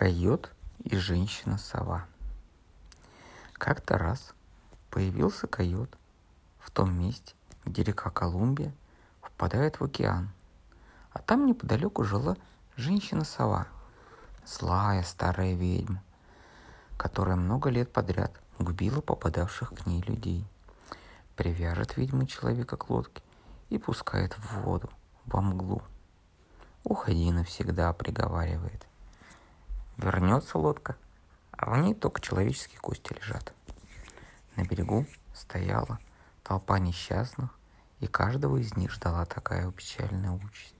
Койот и женщина-сова. Как-то раз появился койот в том месте, где река Колумбия впадает в океан. А там неподалеку жила женщина-сова, злая старая ведьма, которая много лет подряд губила попадавших к ней людей. Привяжет ведьма человека к лодке и пускает в воду, во мглу. «Уходи навсегда», — приговаривает. Вернется лодка, а в ней только человеческие кости лежат. На берегу стояла толпа несчастных, и каждого из них ждала такая печальная участь.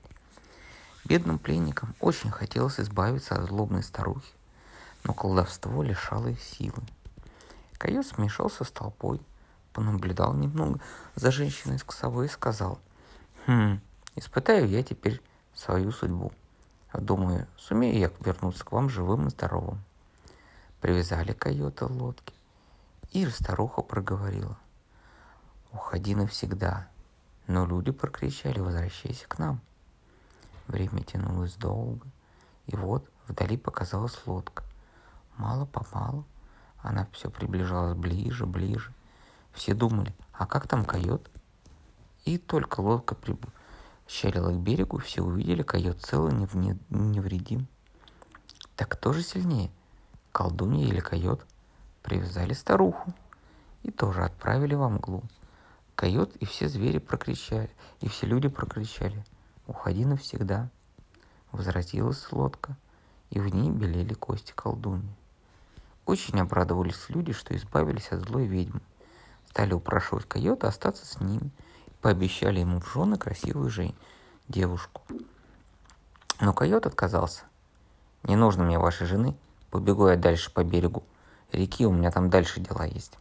Бедным пленникам очень хотелось избавиться от злобной старухи, но колдовство лишало их силы. Койот смешался с толпой, понаблюдал немного за женщиной из косовой и сказал, «Хм, испытаю я теперь свою судьбу. Думаю, сумею я вернуться к вам живым и здоровым. Привязали койота в лодке. И старуха проговорила. Уходи навсегда. Но люди прокричали, возвращайся к нам. Время тянулось долго. И вот вдали показалась лодка. Мало-помалу она все приближалась ближе, ближе. Все думали, а как там койот? И только лодка прибыла щелила к берегу, все увидели, койот целый, невредим. Так кто же сильнее, колдунья или койот? Привязали старуху и тоже отправили во мглу. Койот и все звери прокричали, и все люди прокричали. «Уходи навсегда!» Возвратилась лодка, и в ней белели кости колдуньи. Очень обрадовались люди, что избавились от злой ведьмы. Стали упрашивать койота остаться с ними – пообещали ему в жены красивую Жень, девушку. Но койот отказался. «Не нужно мне вашей жены, побегу я дальше по берегу. Реки у меня там дальше дела есть».